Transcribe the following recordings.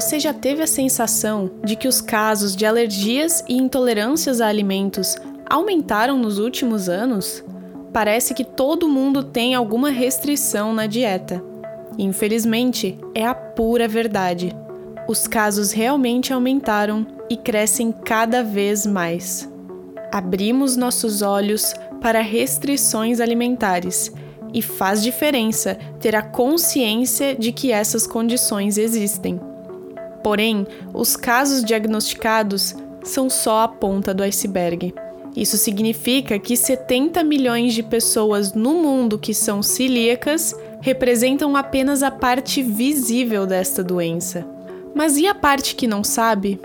Você já teve a sensação de que os casos de alergias e intolerâncias a alimentos aumentaram nos últimos anos? Parece que todo mundo tem alguma restrição na dieta. Infelizmente, é a pura verdade. Os casos realmente aumentaram e crescem cada vez mais. Abrimos nossos olhos para restrições alimentares e faz diferença ter a consciência de que essas condições existem. Porém, os casos diagnosticados são só a ponta do iceberg. Isso significa que 70 milhões de pessoas no mundo que são celíacas representam apenas a parte visível desta doença. Mas e a parte que não sabe?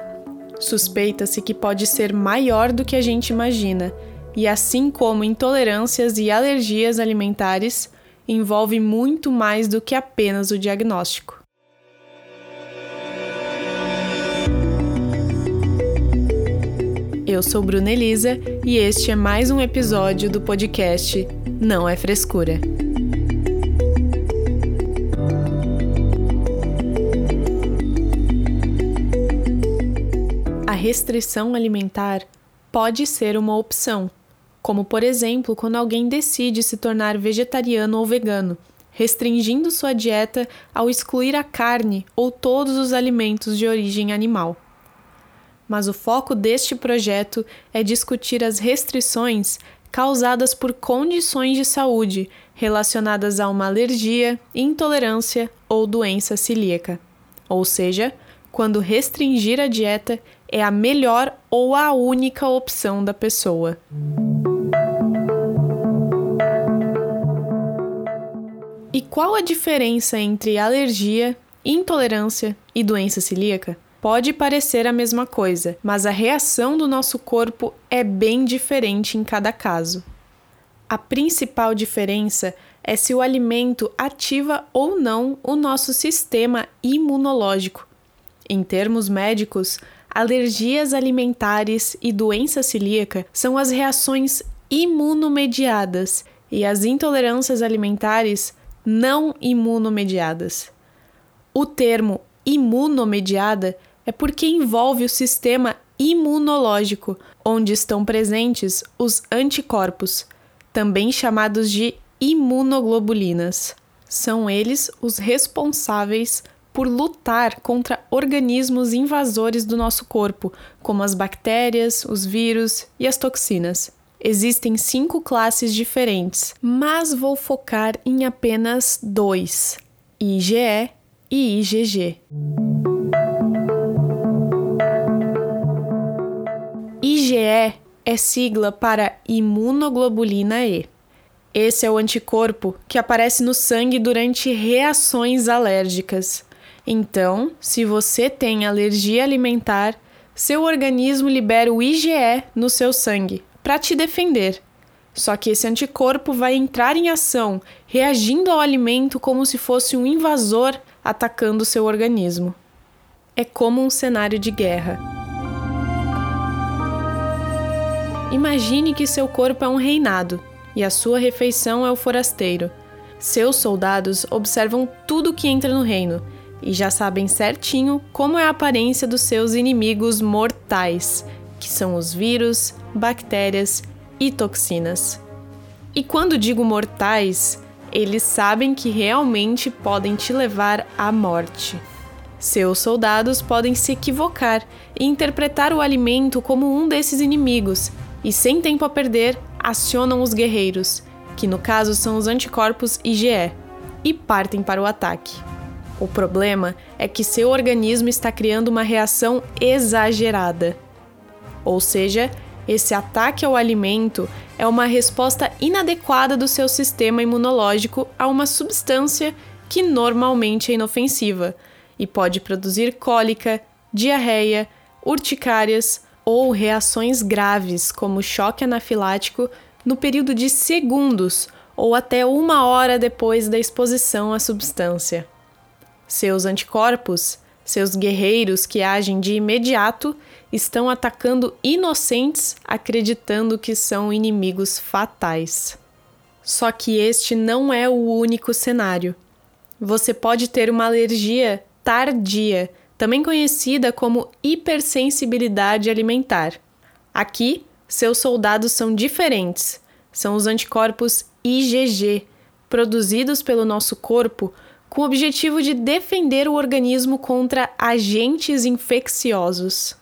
Suspeita-se que pode ser maior do que a gente imagina, e assim como intolerâncias e alergias alimentares, envolve muito mais do que apenas o diagnóstico. Eu sou Bruna Elisa e este é mais um episódio do podcast Não é Frescura. A restrição alimentar pode ser uma opção, como por exemplo quando alguém decide se tornar vegetariano ou vegano, restringindo sua dieta ao excluir a carne ou todos os alimentos de origem animal mas o foco deste projeto é discutir as restrições causadas por condições de saúde relacionadas a uma alergia, intolerância ou doença celíaca. Ou seja, quando restringir a dieta é a melhor ou a única opção da pessoa. E qual a diferença entre alergia, intolerância e doença celíaca? Pode parecer a mesma coisa, mas a reação do nosso corpo é bem diferente em cada caso. A principal diferença é se o alimento ativa ou não o nosso sistema imunológico. Em termos médicos, alergias alimentares e doença celíaca são as reações imunomediadas e as intolerâncias alimentares não imunomediadas. O termo imunomediada é porque envolve o sistema imunológico, onde estão presentes os anticorpos, também chamados de imunoglobulinas. São eles os responsáveis por lutar contra organismos invasores do nosso corpo, como as bactérias, os vírus e as toxinas. Existem cinco classes diferentes, mas vou focar em apenas dois: IgE e IgG. IgE é sigla para imunoglobulina E. Esse é o anticorpo que aparece no sangue durante reações alérgicas. Então, se você tem alergia alimentar, seu organismo libera o IgE no seu sangue para te defender. Só que esse anticorpo vai entrar em ação, reagindo ao alimento como se fosse um invasor atacando seu organismo. É como um cenário de guerra. Imagine que seu corpo é um reinado e a sua refeição é o forasteiro. Seus soldados observam tudo que entra no reino e já sabem certinho como é a aparência dos seus inimigos mortais, que são os vírus, bactérias e toxinas. E quando digo mortais, eles sabem que realmente podem te levar à morte. Seus soldados podem se equivocar e interpretar o alimento como um desses inimigos e, sem tempo a perder, acionam os guerreiros, que no caso são os anticorpos IgE, e partem para o ataque. O problema é que seu organismo está criando uma reação exagerada. Ou seja, esse ataque ao alimento é uma resposta inadequada do seu sistema imunológico a uma substância que normalmente é inofensiva e pode produzir cólica, diarreia, urticárias, ou reações graves, como choque anafilático, no período de segundos ou até uma hora depois da exposição à substância. Seus anticorpos, seus guerreiros que agem de imediato, estão atacando inocentes, acreditando que são inimigos fatais. Só que este não é o único cenário. Você pode ter uma alergia tardia também conhecida como hipersensibilidade alimentar. Aqui, seus soldados são diferentes. São os anticorpos IgG, produzidos pelo nosso corpo com o objetivo de defender o organismo contra agentes infecciosos.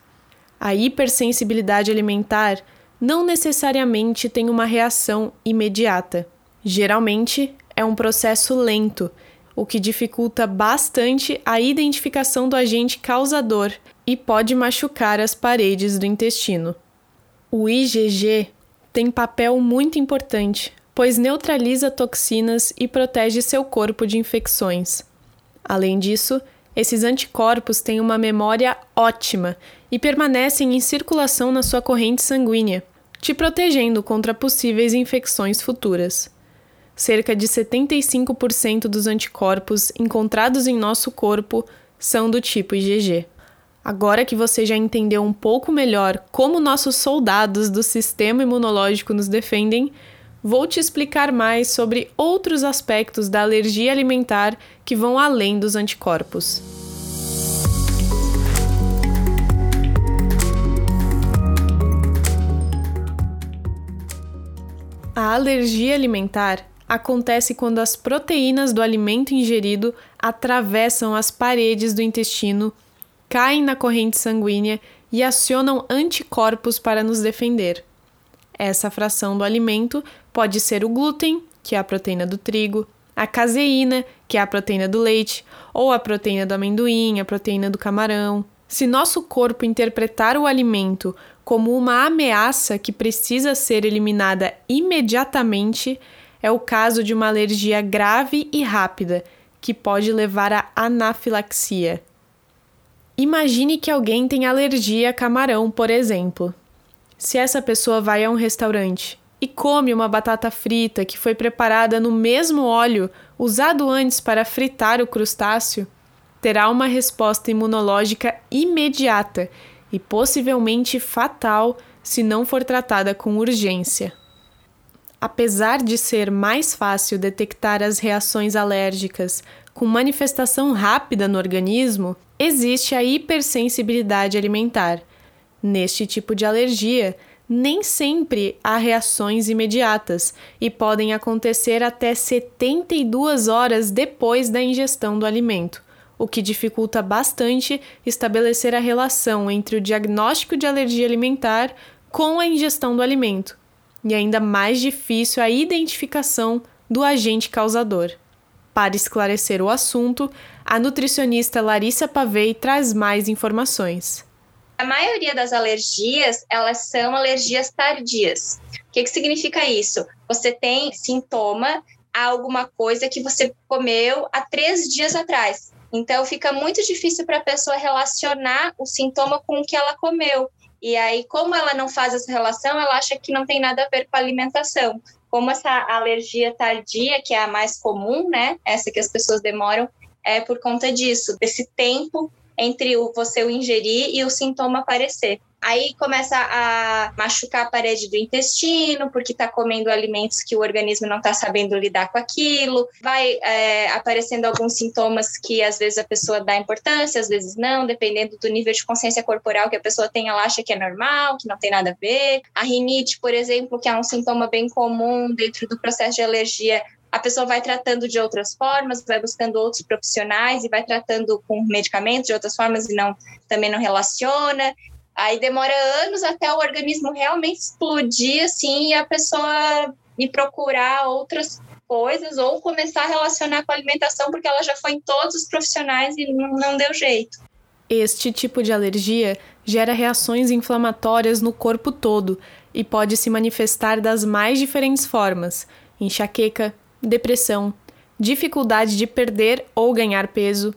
A hipersensibilidade alimentar não necessariamente tem uma reação imediata. Geralmente é um processo lento, o que dificulta bastante a identificação do agente causador e pode machucar as paredes do intestino. O IgG tem papel muito importante pois neutraliza toxinas e protege seu corpo de infecções. Além disso, esses anticorpos têm uma memória ótima e permanecem em circulação na sua corrente sanguínea, te protegendo contra possíveis infecções futuras. Cerca de 75% dos anticorpos encontrados em nosso corpo são do tipo IgG. Agora que você já entendeu um pouco melhor como nossos soldados do sistema imunológico nos defendem, vou te explicar mais sobre outros aspectos da alergia alimentar que vão além dos anticorpos. A alergia alimentar acontece quando as proteínas do alimento ingerido atravessam as paredes do intestino, caem na corrente sanguínea e acionam anticorpos para nos defender. Essa fração do alimento pode ser o glúten, que é a proteína do trigo, a caseína, que é a proteína do leite, ou a proteína do amendoim, a proteína do camarão. Se nosso corpo interpretar o alimento como uma ameaça que precisa ser eliminada imediatamente, é o caso de uma alergia grave e rápida, que pode levar à anafilaxia. Imagine que alguém tem alergia a camarão, por exemplo. Se essa pessoa vai a um restaurante e come uma batata frita que foi preparada no mesmo óleo usado antes para fritar o crustáceo, terá uma resposta imunológica imediata e possivelmente fatal se não for tratada com urgência. Apesar de ser mais fácil detectar as reações alérgicas com manifestação rápida no organismo, existe a hipersensibilidade alimentar. Neste tipo de alergia, nem sempre há reações imediatas e podem acontecer até 72 horas depois da ingestão do alimento, o que dificulta bastante estabelecer a relação entre o diagnóstico de alergia alimentar com a ingestão do alimento, e ainda mais difícil a identificação do agente causador. Para esclarecer o assunto, a nutricionista Larissa Pavei traz mais informações. A maioria das alergias, elas são alergias tardias. O que, que significa isso? Você tem sintoma a alguma coisa que você comeu há três dias atrás. Então, fica muito difícil para a pessoa relacionar o sintoma com o que ela comeu. E aí, como ela não faz essa relação, ela acha que não tem nada a ver com a alimentação. Como essa alergia tardia, que é a mais comum, né? Essa que as pessoas demoram, é por conta disso, desse tempo entre o você o ingerir e o sintoma aparecer. Aí começa a machucar a parede do intestino, porque está comendo alimentos que o organismo não está sabendo lidar com aquilo. Vai é, aparecendo alguns sintomas que às vezes a pessoa dá importância, às vezes não, dependendo do nível de consciência corporal que a pessoa tem, ela acha que é normal, que não tem nada a ver. A rinite, por exemplo, que é um sintoma bem comum dentro do processo de alergia, a pessoa vai tratando de outras formas, vai buscando outros profissionais e vai tratando com medicamentos de outras formas e não também não relaciona. Aí demora anos até o organismo realmente explodir assim e a pessoa ir procurar outras coisas ou começar a relacionar com a alimentação porque ela já foi em todos os profissionais e não, deu jeito. Este tipo de alergia gera reações inflamatórias no corpo todo e pode se manifestar das mais diferentes formas: enxaqueca, depressão, dificuldade de perder ou ganhar peso,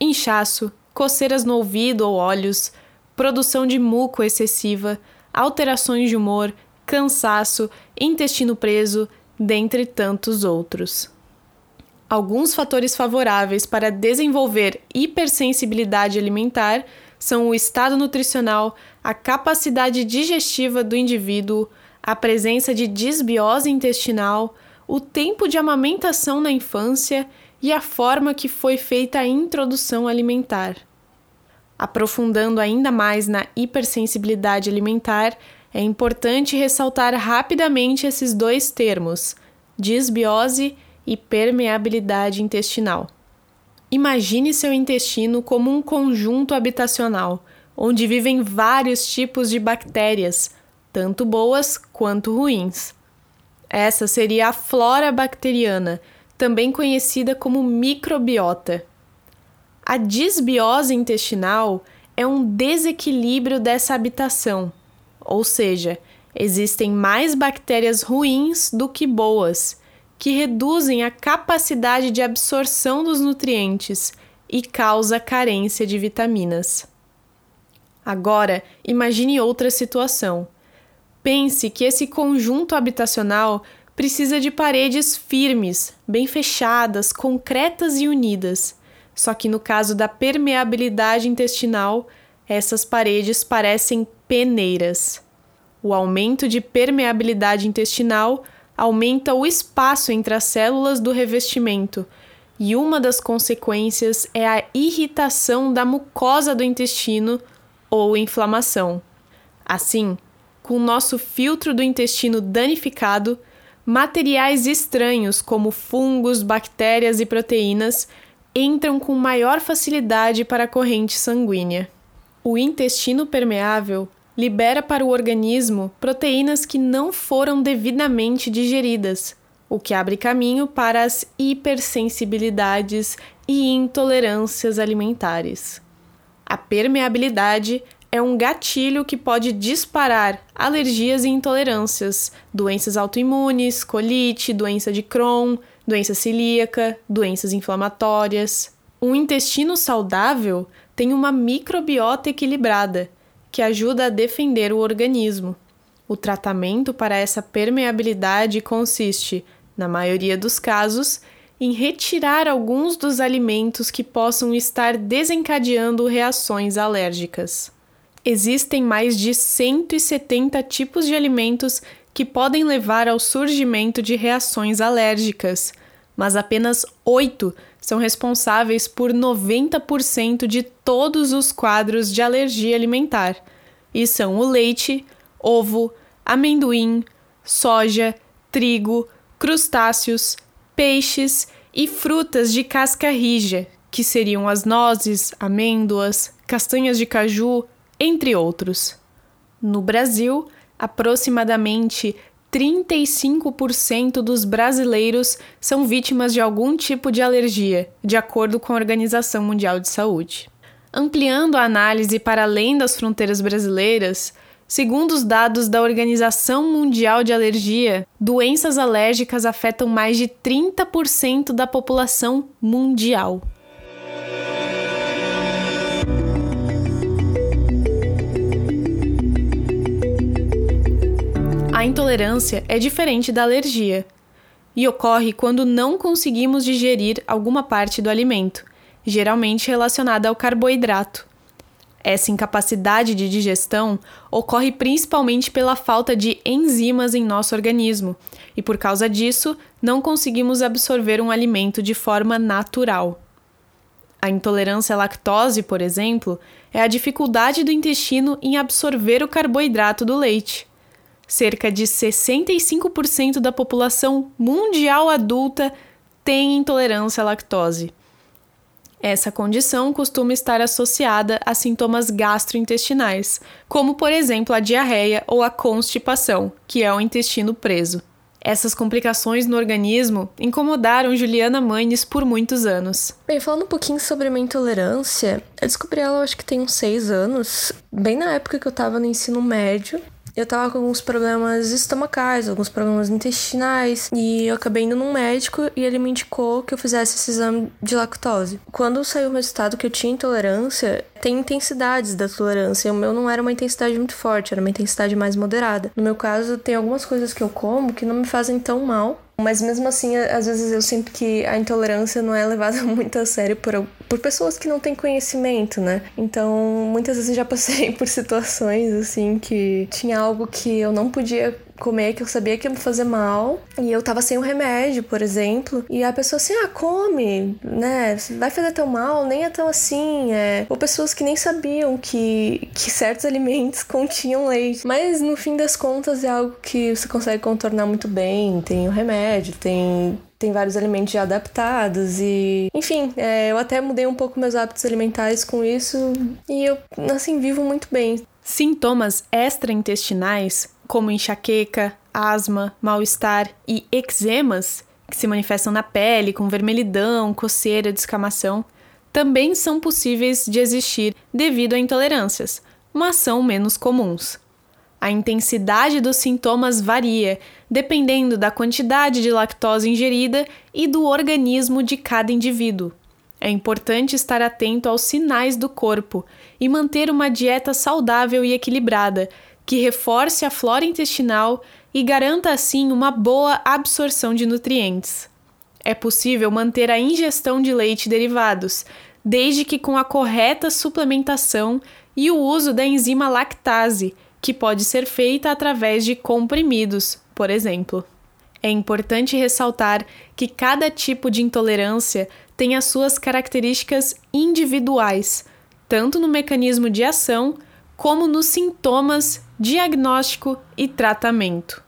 inchaço, coceiras no ouvido ou olhos, produção de muco excessiva, alterações de humor, cansaço, intestino preso, dentre tantos outros. Alguns fatores favoráveis para desenvolver hipersensibilidade alimentar são o estado nutricional, a capacidade digestiva do indivíduo, a presença de disbiose intestinal, o tempo de amamentação na infância e a forma que foi feita a introdução alimentar. Aprofundando ainda mais na hipersensibilidade alimentar, é importante ressaltar rapidamente esses dois termos, disbiose e permeabilidade intestinal. Imagine seu intestino como um conjunto habitacional, onde vivem vários tipos de bactérias, tanto boas quanto ruins. Essa seria a flora bacteriana, também conhecida como microbiota. A disbiose intestinal é um desequilíbrio dessa habitação, ou seja, existem mais bactérias ruins do que boas, que reduzem a capacidade de absorção dos nutrientes e causa carência de vitaminas. Agora, imagine outra situação. Pense que esse conjunto habitacional precisa de paredes firmes, bem fechadas, concretas e unidas. Só que no caso da permeabilidade intestinal, essas paredes parecem peneiras. O aumento de permeabilidade intestinal aumenta o espaço entre as células do revestimento, e uma das consequências é a irritação da mucosa do intestino ou inflamação. Assim, com o nosso filtro do intestino danificado, materiais estranhos como fungos, bactérias e proteínas entram com maior facilidade para a corrente sanguínea. O intestino permeável libera para o organismo proteínas que não foram devidamente digeridas, o que abre caminho para as hipersensibilidades e intolerâncias alimentares. A permeabilidade é um gatilho que pode disparar alergias e intolerâncias, doenças autoimunes, colite, doença de Crohn, doença celíaca, doenças inflamatórias. Um intestino saudável tem uma microbiota equilibrada, que ajuda a defender o organismo. O tratamento para essa permeabilidade consiste, na maioria dos casos, em retirar alguns dos alimentos que possam estar desencadeando reações alérgicas. Existem mais de 170 tipos de alimentos que podem levar ao surgimento de reações alérgicas, mas apenas oito são responsáveis por 90% de todos os quadros de alergia alimentar, e são o leite, ovo, amendoim, soja, trigo, crustáceos, peixes e frutas de casca rija, que seriam as nozes, amêndoas, castanhas de caju, entre outros. No Brasil, aproximadamente 35% dos brasileiros são vítimas de algum tipo de alergia, de acordo com a Organização Mundial de Saúde. Ampliando a análise para além das fronteiras brasileiras, Segundo os dados da Organização Mundial de Alergia, doenças alérgicas afetam mais de 30% da população mundial. A intolerância é diferente da alergia e ocorre quando não conseguimos digerir alguma parte do alimento, geralmente relacionada ao carboidrato. Essa incapacidade de digestão ocorre principalmente pela falta de enzimas em nosso organismo, e por causa disso, não conseguimos absorver um alimento de forma natural. A intolerância à lactose, por exemplo, é a dificuldade do intestino em absorver o carboidrato do leite. Cerca de 65% da população mundial adulta tem intolerância à lactose. Essa condição costuma estar associada a sintomas gastrointestinais, como por exemplo a diarreia ou a constipação, que é o intestino preso. Essas complicações no organismo incomodaram Juliana Manes por muitos anos. Bem, falando um pouquinho sobre minha intolerância, eu descobri ela acho que tem uns seis anos, bem na época que eu tava no ensino médio eu tava com alguns problemas estomacais, alguns problemas intestinais, e eu acabei indo num médico e ele me indicou que eu fizesse esse exame de lactose. Quando saiu o resultado que eu tinha intolerância, tem intensidades da tolerância. O meu não era uma intensidade muito forte, era uma intensidade mais moderada. No meu caso, tem algumas coisas que eu como que não me fazem tão mal, mas mesmo assim, às vezes eu sinto que a intolerância não é levada muito a sério por, por pessoas que não têm conhecimento, né? Então, muitas vezes já passei por situações assim que tinha algo que eu não podia comer que eu sabia que ia me fazer mal e eu tava sem o remédio, por exemplo, e a pessoa assim, ah, come, né? Vai fazer tão mal, nem é tão assim, é. Ou pessoas que nem sabiam que, que certos alimentos continham leite. Mas no fim das contas é algo que você consegue contornar muito bem. Tem o remédio, tem tem vários alimentos já adaptados e enfim é, eu até mudei um pouco meus hábitos alimentares com isso e eu assim vivo muito bem sintomas extraintestinais como enxaqueca, asma, mal-estar e eczemas, que se manifestam na pele com vermelhidão, coceira, descamação, também são possíveis de existir devido a intolerâncias, mas são menos comuns. A intensidade dos sintomas varia, dependendo da quantidade de lactose ingerida e do organismo de cada indivíduo. É importante estar atento aos sinais do corpo e manter uma dieta saudável e equilibrada, que reforce a flora intestinal e garanta assim uma boa absorção de nutrientes. É possível manter a ingestão de leite e derivados, desde que com a correta suplementação e o uso da enzima lactase, que pode ser feita através de comprimidos, por exemplo. É importante ressaltar que cada tipo de intolerância tem as suas características individuais, tanto no mecanismo de ação como nos sintomas diagnóstico e tratamento.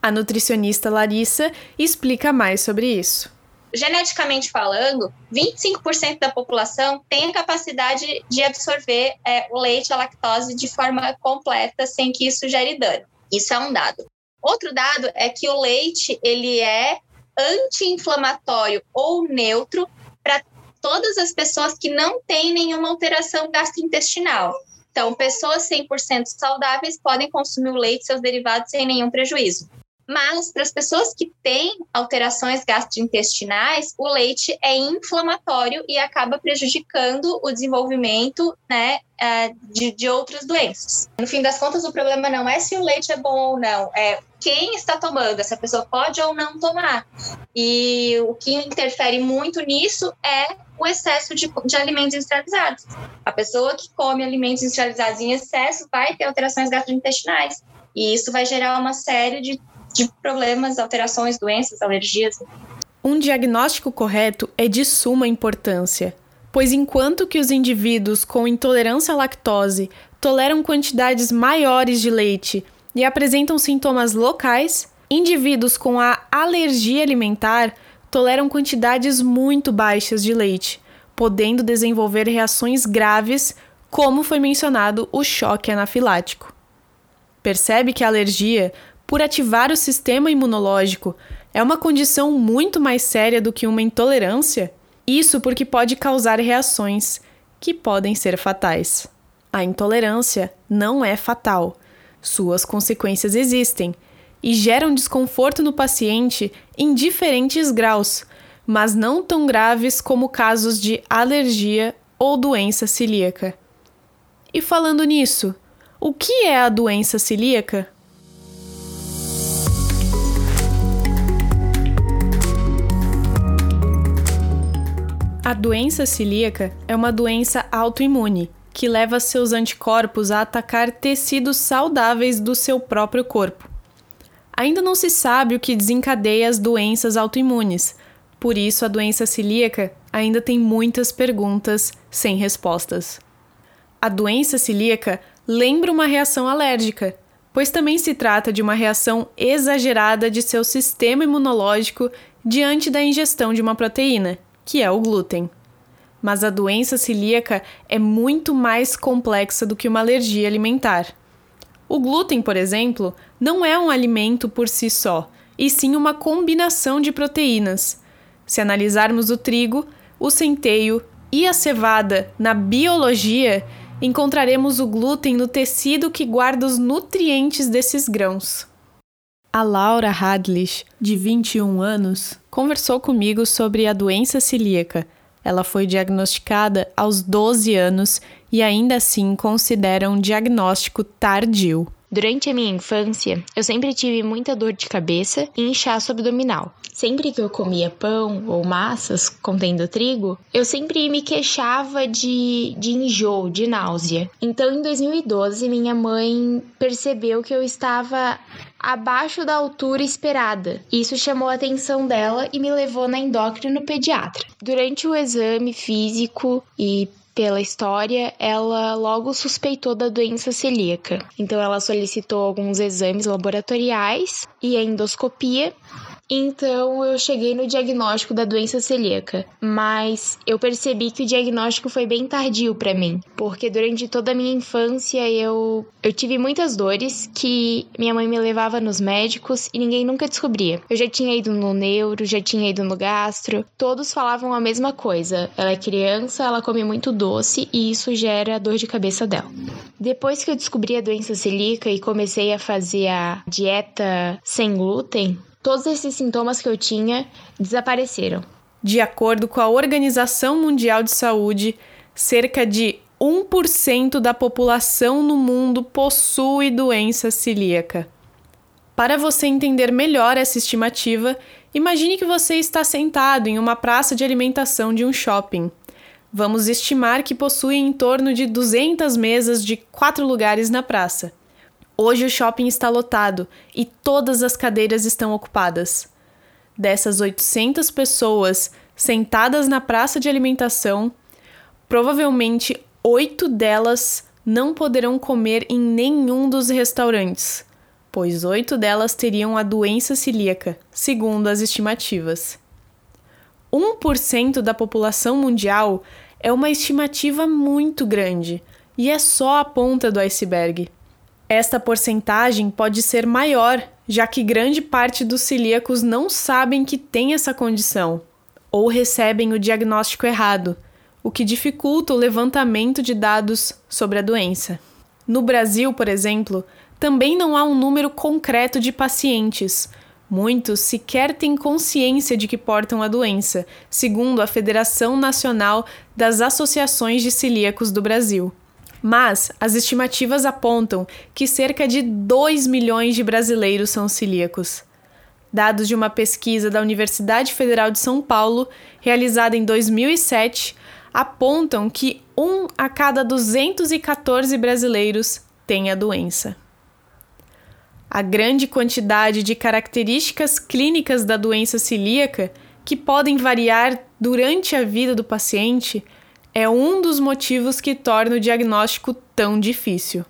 A nutricionista Larissa explica mais sobre isso. Geneticamente falando, 25% da população tem a capacidade de absorver é, o leite, a lactose de forma completa, sem que isso gere dano. Isso é um dado. Outro dado é que o leite ele é anti-inflamatório ou neutro para todas as pessoas que não têm nenhuma alteração gastrointestinal. Então, pessoas 100% saudáveis podem consumir o leite e seus derivados sem nenhum prejuízo. Mas, para as pessoas que têm alterações gastrointestinais, o leite é inflamatório e acaba prejudicando o desenvolvimento né, é, de, de outras doenças. No fim das contas, o problema não é se o leite é bom ou não, é quem está tomando, essa pessoa pode ou não tomar. E o que interfere muito nisso é o excesso de, de alimentos industrializados. A pessoa que come alimentos industrializados em excesso vai ter alterações gastrointestinais. E isso vai gerar uma série de de problemas, alterações, doenças, alergias. Um diagnóstico correto é de suma importância, pois enquanto que os indivíduos com intolerância à lactose toleram quantidades maiores de leite e apresentam sintomas locais, indivíduos com a alergia alimentar toleram quantidades muito baixas de leite, podendo desenvolver reações graves, como foi mencionado o choque anafilático. Percebe que a alergia por ativar o sistema imunológico é uma condição muito mais séria do que uma intolerância? Isso porque pode causar reações que podem ser fatais. A intolerância não é fatal. Suas consequências existem e geram desconforto no paciente em diferentes graus, mas não tão graves como casos de alergia ou doença celíaca. E falando nisso, o que é a doença celíaca? A doença celíaca é uma doença autoimune que leva seus anticorpos a atacar tecidos saudáveis do seu próprio corpo. Ainda não se sabe o que desencadeia as doenças autoimunes, por isso a doença celíaca ainda tem muitas perguntas sem respostas. A doença celíaca lembra uma reação alérgica, pois também se trata de uma reação exagerada de seu sistema imunológico diante da ingestão de uma proteína, que é o glúten. Mas a doença celíaca é muito mais complexa do que uma alergia alimentar. O glúten, por exemplo, não é um alimento por si só, e sim uma combinação de proteínas. Se analisarmos o trigo, o centeio e a cevada na biologia, encontraremos o glúten no tecido que guarda os nutrientes desses grãos. A Laura Hadlich, de 21 anos, conversou comigo sobre a doença celíaca. Ela foi diagnosticada aos 12 anos e ainda assim considera um diagnóstico tardio. Durante a minha infância, eu sempre tive muita dor de cabeça e inchaço abdominal. Sempre que eu comia pão ou massas contendo trigo, eu sempre me queixava de, de enjoo, de náusea. Então, em 2012, minha mãe percebeu que eu estava abaixo da altura esperada. Isso chamou a atenção dela e me levou na endócrino pediatra. Durante o exame físico e pela história, ela logo suspeitou da doença celíaca. Então, ela solicitou alguns exames laboratoriais e a endoscopia então eu cheguei no diagnóstico da doença celíaca, mas eu percebi que o diagnóstico foi bem tardio para mim, porque durante toda a minha infância eu eu tive muitas dores que minha mãe me levava nos médicos e ninguém nunca descobria. Eu já tinha ido no neuro, já tinha ido no gastro, todos falavam a mesma coisa. Ela é criança, ela come muito doce e isso gera dor de cabeça dela. Depois que eu descobri a doença celíaca e comecei a fazer a dieta sem glúten, todos esses sintomas que eu tinha desapareceram. De acordo com a Organização Mundial de Saúde, cerca de 1% da população no mundo possui doença celíaca. Para você entender melhor essa estimativa, imagine que você está sentado em uma praça de alimentação de um shopping. Vamos estimar que possui em torno de 200 mesas de quatro lugares na praça. Hoje o shopping está lotado e todas as cadeiras estão ocupadas. Dessas 800 pessoas sentadas na praça de alimentação, provavelmente oito delas não poderão comer em nenhum dos restaurantes, pois oito delas teriam a doença celíaca, segundo as estimativas. 1% da população mundial é uma estimativa muito grande e é só a ponta do iceberg. Esta porcentagem pode ser maior, já que grande parte dos celíacos não sabem que tem essa condição ou recebem o diagnóstico errado, o que dificulta o levantamento de dados sobre a doença. No Brasil, por exemplo, também não há um número concreto de pacientes. Muitos sequer têm consciência de que portam a doença, segundo a Federação Nacional das Associações de Celíacos do Brasil. Mas as estimativas apontam que cerca de 2 milhões de brasileiros são celíacos. Dados de uma pesquisa da Universidade Federal de São Paulo, realizada em 2007, apontam que um a cada 214 brasileiros tem a doença. A grande quantidade de características clínicas da doença celíaca, que podem variar durante a vida do paciente, é um dos motivos que torna o diagnóstico tão difícil.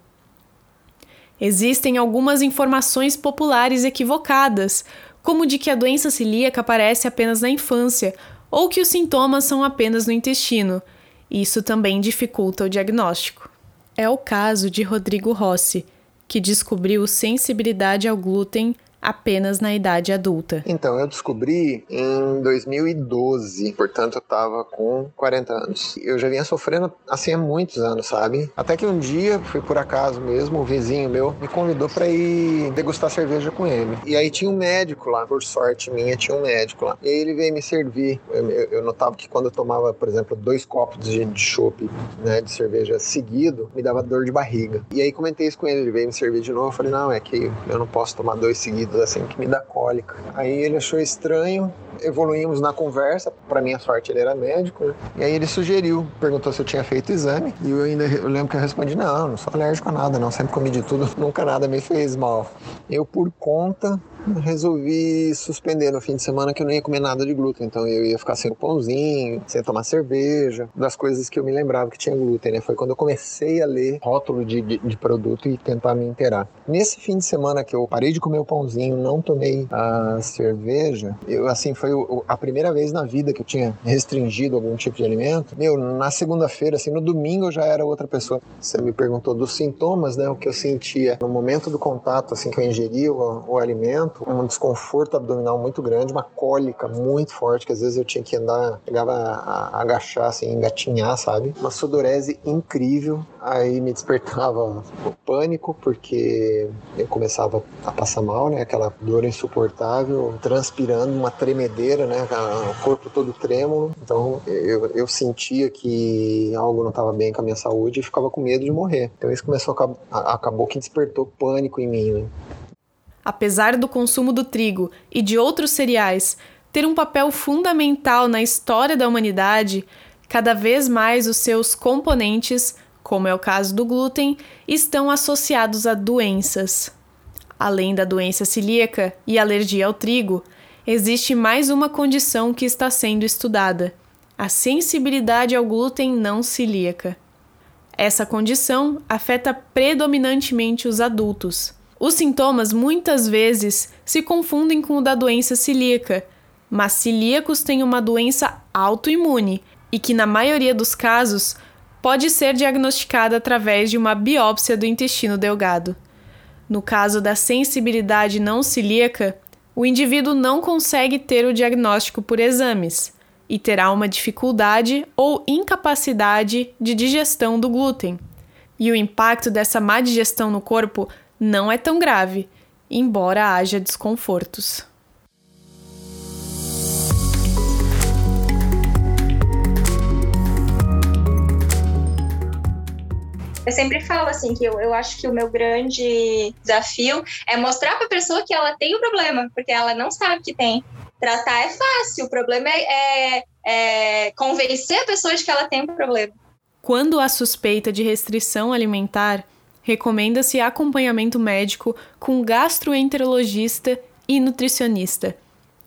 Existem algumas informações populares equivocadas, como de que a doença celíaca aparece apenas na infância ou que os sintomas são apenas no intestino. Isso também dificulta o diagnóstico. É o caso de Rodrigo Rossi, que descobriu sensibilidade ao glúten apenas na idade adulta? Então, eu descobri em 2012, portanto eu tava com 40 anos. Eu já vinha sofrendo assim há muitos anos, sabe? Até que um dia, foi por acaso mesmo, um vizinho meu me convidou para ir degustar cerveja com ele. E aí tinha um médico lá, por sorte minha, tinha um médico lá. E aí ele veio me servir. Eu, eu notava que quando eu tomava, por exemplo, dois copos de, de né, de cerveja seguido, me dava dor de barriga. E aí comentei isso com ele, ele veio me servir de novo. Eu falei, não, é que eu não posso tomar dois seguidos assim que me dá cólica. Aí ele achou estranho, evoluímos na conversa. Para minha sorte, ele era médico, né? E aí ele sugeriu, perguntou se eu tinha feito exame. E eu ainda eu lembro que eu respondi: não, não sou alérgico a nada, não. Sempre comi de tudo, nunca nada me fez mal. Eu, por conta, resolvi suspender no fim de semana que eu não ia comer nada de glúten. Então eu ia ficar sem o pãozinho, sem tomar cerveja, das coisas que eu me lembrava que tinha glúten, né? Foi quando eu comecei a ler rótulo de, de, de produto e tentar me inteirar. Nesse fim de semana que eu parei de comer o pãozinho, não tomei a cerveja, eu assim foi a primeira vez na vida que eu tinha restringido algum tipo de alimento. Meu, na segunda-feira, assim, no domingo eu já era outra pessoa. Você me perguntou dos sintomas, né? O que eu sentia no momento do contato, assim, que eu ingeri o, o alimento um desconforto abdominal muito grande, uma cólica muito forte, que às vezes eu tinha que andar, pegava a, a agachar, assim, engatinhar, sabe? Uma sudorese incrível. Aí me despertava o pânico, porque eu começava a passar mal, né? Aquela dor insuportável, transpirando, uma tremedeira tremedeira, né? O corpo todo trêmulo. Então eu, eu sentia que algo não estava bem com a minha saúde e ficava com medo de morrer. Então isso começou a, acabou que despertou pânico em mim. Né? Apesar do consumo do trigo e de outros cereais ter um papel fundamental na história da humanidade, cada vez mais os seus componentes, como é o caso do glúten, estão associados a doenças. Além da doença celíaca e alergia ao trigo, existe mais uma condição que está sendo estudada: a sensibilidade ao glúten não celíaca. Essa condição afeta predominantemente os adultos. Os sintomas muitas vezes se confundem com o da doença celíaca, mas celíacos têm uma doença autoimune e que, na maioria dos casos, pode ser diagnosticada através de uma biópsia do intestino delgado. No caso da sensibilidade não celíaca, o indivíduo não consegue ter o diagnóstico por exames e terá uma dificuldade ou incapacidade de digestão do glúten. E o impacto dessa má digestão no corpo não é tão grave, embora haja desconfortos. Eu sempre falo assim que eu, eu acho que o meu grande desafio é mostrar para a pessoa que ela tem o um problema, porque ela não sabe que tem. Tratar é fácil, o problema é, é, é convencer a pessoa de que ela tem um problema. Quando há suspeita de restrição alimentar, recomenda-se acompanhamento médico com gastroenterologista e nutricionista.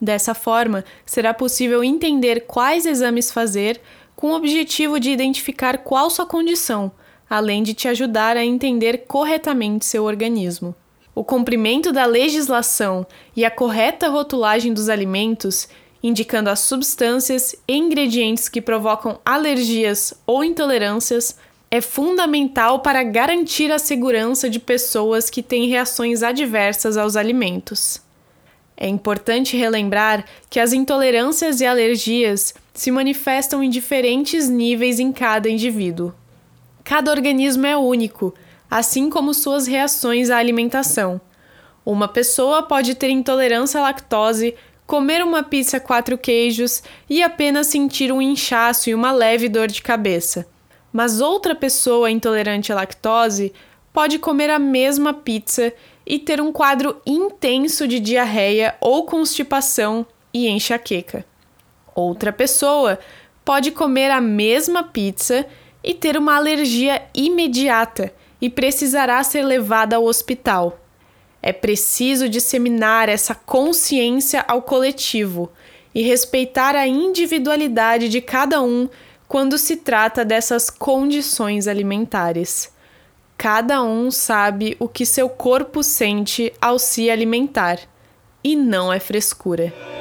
Dessa forma, será possível entender quais exames fazer com o objetivo de identificar qual sua condição além de te ajudar a entender corretamente seu organismo. O cumprimento da legislação e a correta rotulagem dos alimentos, indicando as substâncias e ingredientes que provocam alergias ou intolerâncias, é fundamental para garantir a segurança de pessoas que têm reações adversas aos alimentos. É importante relembrar que as intolerâncias e alergias se manifestam em diferentes níveis em cada indivíduo. Cada organismo é único, assim como suas reações à alimentação. Uma pessoa pode ter intolerância à lactose, comer uma pizza quatro queijos e apenas sentir um inchaço e uma leve dor de cabeça. Mas outra pessoa intolerante à lactose pode comer a mesma pizza e ter um quadro intenso de diarreia ou constipação e enxaqueca. Outra pessoa pode comer a mesma pizza e ter uma alergia imediata e precisará ser levada ao hospital. É preciso disseminar essa consciência ao coletivo e respeitar a individualidade de cada um quando se trata dessas condições alimentares. Cada um sabe o que seu corpo sente ao se alimentar, e não é frescura.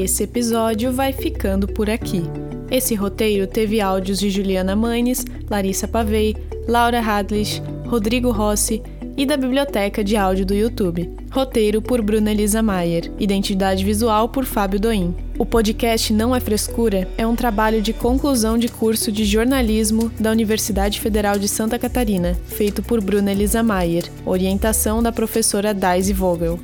Esse episódio vai ficando por aqui. Esse roteiro teve áudios de Juliana Manes, Larissa Pavei, Laura Hadlish, Rodrigo Rossi e da Biblioteca de Áudio do YouTube. Roteiro por Bruna Elisa Maier. Identidade visual por Fábio Doim. O podcast Não é Frescura é um trabalho de conclusão de curso de jornalismo da Universidade Federal de Santa Catarina, feito por Bruna Elisa Maier. Orientação da professora Daisy Vogel.